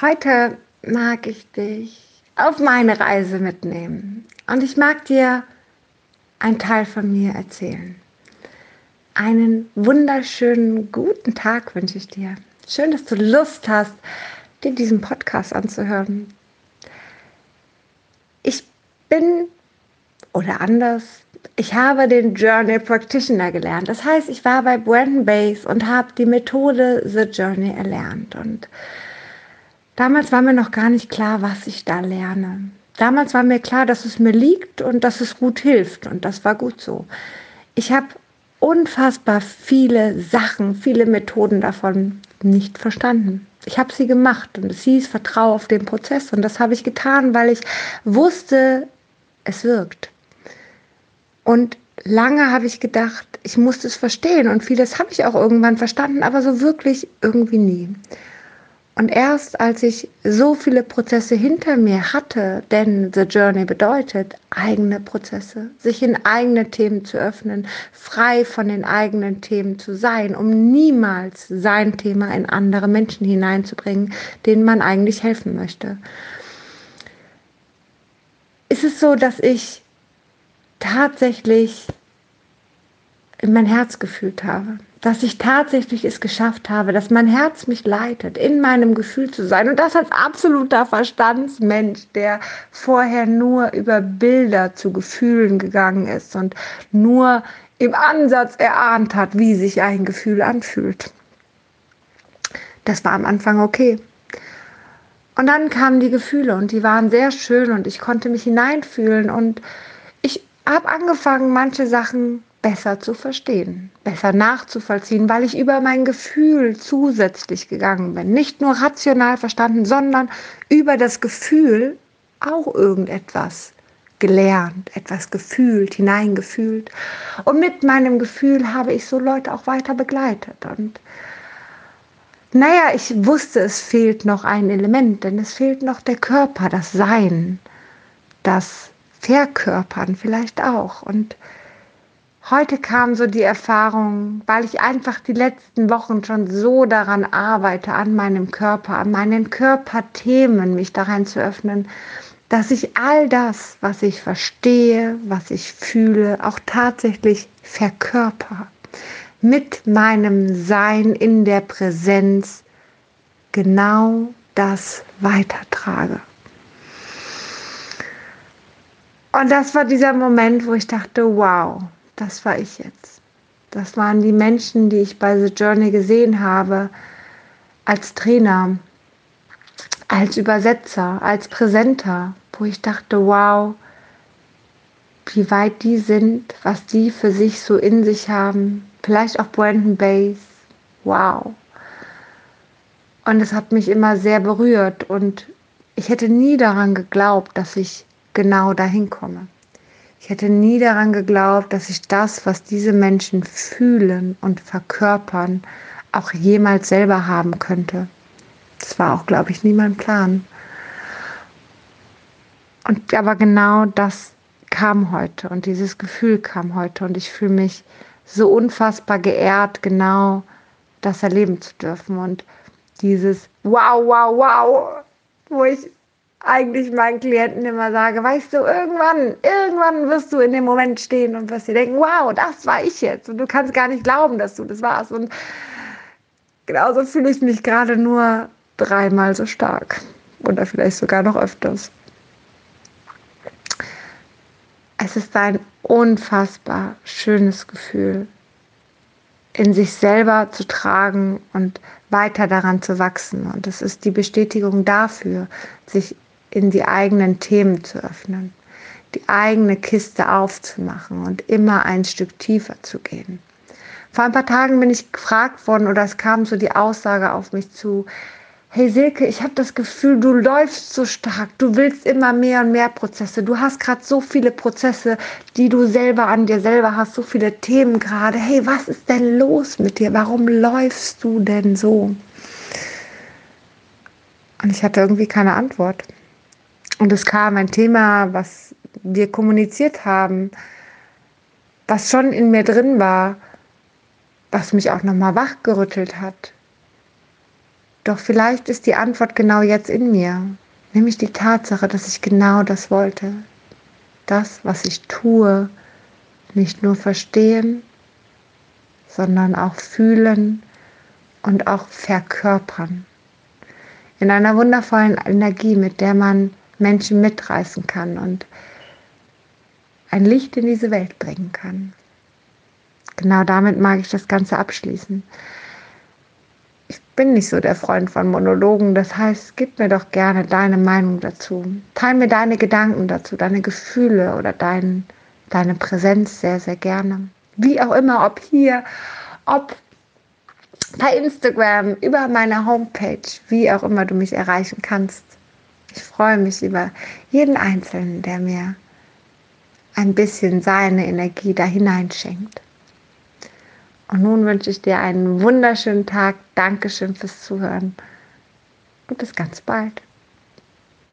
Heute mag ich dich auf meine Reise mitnehmen und ich mag dir einen Teil von mir erzählen. Einen wunderschönen guten Tag wünsche ich dir. Schön, dass du Lust hast, dir diesen Podcast anzuhören. Ich bin oder anders, ich habe den Journey Practitioner gelernt. Das heißt, ich war bei Brandon Base und habe die Methode The Journey erlernt und Damals war mir noch gar nicht klar, was ich da lerne. Damals war mir klar, dass es mir liegt und dass es gut hilft und das war gut so. Ich habe unfassbar viele Sachen, viele Methoden davon nicht verstanden. Ich habe sie gemacht und es hieß, vertraue auf den Prozess und das habe ich getan, weil ich wusste, es wirkt. Und lange habe ich gedacht, ich muss es verstehen und vieles habe ich auch irgendwann verstanden, aber so wirklich irgendwie nie. Und erst als ich so viele Prozesse hinter mir hatte, denn The Journey bedeutet eigene Prozesse, sich in eigene Themen zu öffnen, frei von den eigenen Themen zu sein, um niemals sein Thema in andere Menschen hineinzubringen, denen man eigentlich helfen möchte. Ist es so, dass ich tatsächlich in mein Herz gefühlt habe dass ich tatsächlich es geschafft habe, dass mein Herz mich leitet, in meinem Gefühl zu sein. Und das als absoluter Verstandsmensch, der vorher nur über Bilder zu Gefühlen gegangen ist und nur im Ansatz erahnt hat, wie sich ein Gefühl anfühlt. Das war am Anfang okay. Und dann kamen die Gefühle und die waren sehr schön und ich konnte mich hineinfühlen und ich habe angefangen, manche Sachen besser zu verstehen, besser nachzuvollziehen, weil ich über mein Gefühl zusätzlich gegangen bin. Nicht nur rational verstanden, sondern über das Gefühl auch irgendetwas gelernt, etwas gefühlt, hineingefühlt. Und mit meinem Gefühl habe ich so Leute auch weiter begleitet. Und naja, ich wusste, es fehlt noch ein Element, denn es fehlt noch der Körper, das Sein, das Verkörpern vielleicht auch. Und Heute kam so die Erfahrung, weil ich einfach die letzten Wochen schon so daran arbeite, an meinem Körper, an meinen Körperthemen, mich daran zu öffnen, dass ich all das, was ich verstehe, was ich fühle, auch tatsächlich verkörper. Mit meinem Sein in der Präsenz genau das weitertrage. Und das war dieser Moment, wo ich dachte, wow, das war ich jetzt. Das waren die Menschen, die ich bei The Journey gesehen habe, als Trainer, als Übersetzer, als Präsenter, wo ich dachte, wow, wie weit die sind, was die für sich so in sich haben. Vielleicht auch Brandon Base. Wow. Und es hat mich immer sehr berührt und ich hätte nie daran geglaubt, dass ich genau dahin komme. Ich hätte nie daran geglaubt, dass ich das, was diese Menschen fühlen und verkörpern, auch jemals selber haben könnte. Das war auch, glaube ich, nie mein Plan. Und aber genau das kam heute und dieses Gefühl kam heute und ich fühle mich so unfassbar geehrt, genau das erleben zu dürfen und dieses Wow, wow, wow, wo ich eigentlich meinen Klienten immer sage, weißt du, irgendwann, irgendwann wirst du in dem Moment stehen und wirst dir denken, wow, das war ich jetzt. Und du kannst gar nicht glauben, dass du das warst. Und genauso fühle ich mich gerade nur dreimal so stark. Oder vielleicht sogar noch öfters. Es ist ein unfassbar schönes Gefühl, in sich selber zu tragen und weiter daran zu wachsen. Und es ist die Bestätigung dafür, sich in die eigenen Themen zu öffnen, die eigene Kiste aufzumachen und immer ein Stück tiefer zu gehen. Vor ein paar Tagen bin ich gefragt worden oder es kam so die Aussage auf mich zu, hey Silke, ich habe das Gefühl, du läufst so stark, du willst immer mehr und mehr Prozesse, du hast gerade so viele Prozesse, die du selber an dir selber hast, so viele Themen gerade. Hey, was ist denn los mit dir? Warum läufst du denn so? Und ich hatte irgendwie keine Antwort. Und es kam ein Thema, was wir kommuniziert haben, was schon in mir drin war, was mich auch nochmal wachgerüttelt hat. Doch vielleicht ist die Antwort genau jetzt in mir, nämlich die Tatsache, dass ich genau das wollte. Das, was ich tue, nicht nur verstehen, sondern auch fühlen und auch verkörpern. In einer wundervollen Energie, mit der man Menschen mitreißen kann und ein Licht in diese Welt bringen kann. Genau damit mag ich das Ganze abschließen. Ich bin nicht so der Freund von Monologen, das heißt, gib mir doch gerne deine Meinung dazu. Teil mir deine Gedanken dazu, deine Gefühle oder dein, deine Präsenz sehr, sehr gerne. Wie auch immer, ob hier, ob bei Instagram, über meine Homepage, wie auch immer du mich erreichen kannst. Ich freue mich über jeden Einzelnen, der mir ein bisschen seine Energie da hineinschenkt. Und nun wünsche ich dir einen wunderschönen Tag. Dankeschön fürs Zuhören und bis ganz bald.